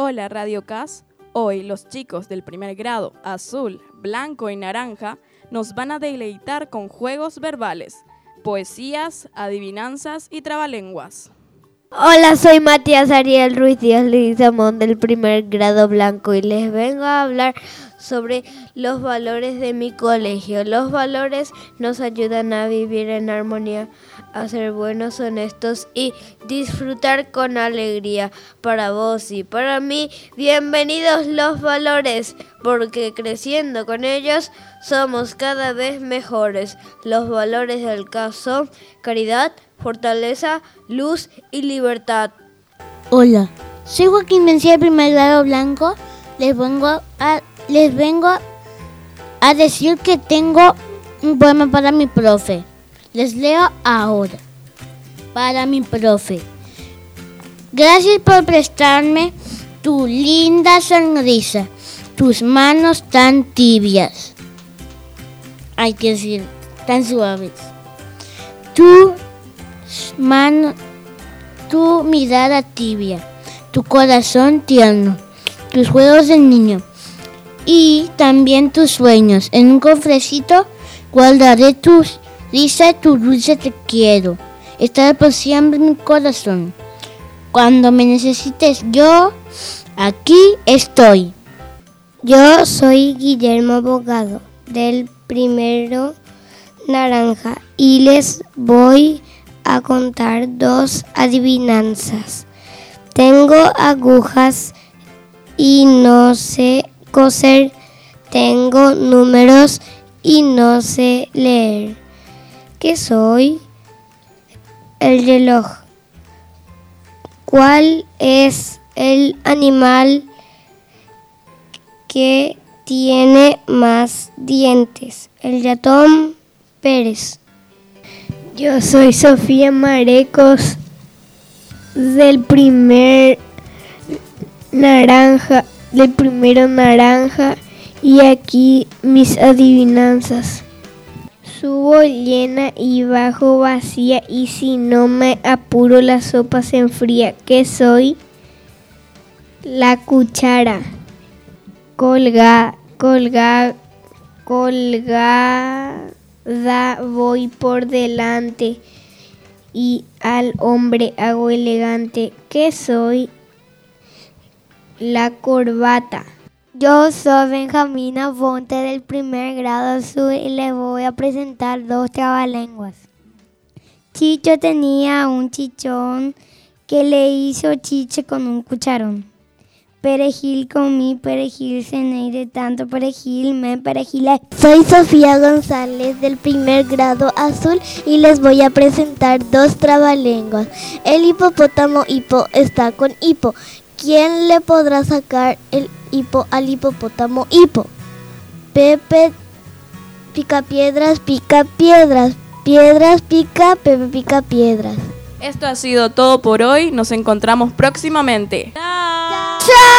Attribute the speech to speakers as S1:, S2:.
S1: Hola Radio CAS. Hoy los chicos del primer grado, azul, blanco y naranja, nos van a deleitar con juegos verbales, poesías, adivinanzas y trabalenguas.
S2: Hola, soy Matías Ariel Ruiz Díaz Leguizamón del primer grado blanco y les vengo a hablar sobre los valores de mi colegio. Los valores nos ayudan a vivir en armonía, a ser buenos, honestos y disfrutar con alegría. Para vos y para mí, bienvenidos los valores, porque creciendo con ellos somos cada vez mejores. Los valores del caso caridad, fortaleza, luz y libertad.
S3: Hola, soy Joaquín Mencía primer grado blanco. Les vengo a les vengo a decir que tengo un poema para mi profe. Les leo ahora. Para mi profe. Gracias por prestarme tu linda sonrisa, tus manos tan tibias. Hay que decir, tan suaves. Tu mano, tu mirada tibia, tu corazón tierno, tus juegos de niño y también tus sueños. En un cofrecito guardaré tu risa y tu dulce te quiero. Estará por siempre en mi corazón. Cuando me necesites yo, aquí estoy.
S4: Yo soy Guillermo Abogado del primero naranja y les voy a contar dos adivinanzas. Tengo agujas y no sé coser, tengo números y no sé leer. ¿Qué soy? El reloj. ¿Cuál es el animal que tiene más dientes? El ratón Pérez. Yo soy Sofía Marecos del primer naranja, del primero naranja y aquí mis adivinanzas. Subo llena y bajo vacía y si no me apuro la sopa se enfría. ¿Qué soy? La cuchara. Colga, colga, colgada voy por delante y al hombre hago elegante. ¿Qué soy? La corbata.
S5: Yo soy Benjamina Fonte del primer grado azul y les voy a presentar dos trabalenguas. Chicho tenía un chichón que le hizo chiche con un cucharón. Perejil comí, perejil cené de tanto perejil me perejilé.
S6: Soy Sofía González del primer grado azul y les voy a presentar dos trabalenguas. El hipopótamo hipo está con hipo. ¿Quién le podrá sacar el hipo al hipopótamo hipo? Pepe pica piedras, pica piedras, piedras pica, Pepe pica piedras.
S1: Esto ha sido todo por hoy. Nos encontramos próximamente. ¡Chao!
S6: ¡Chao!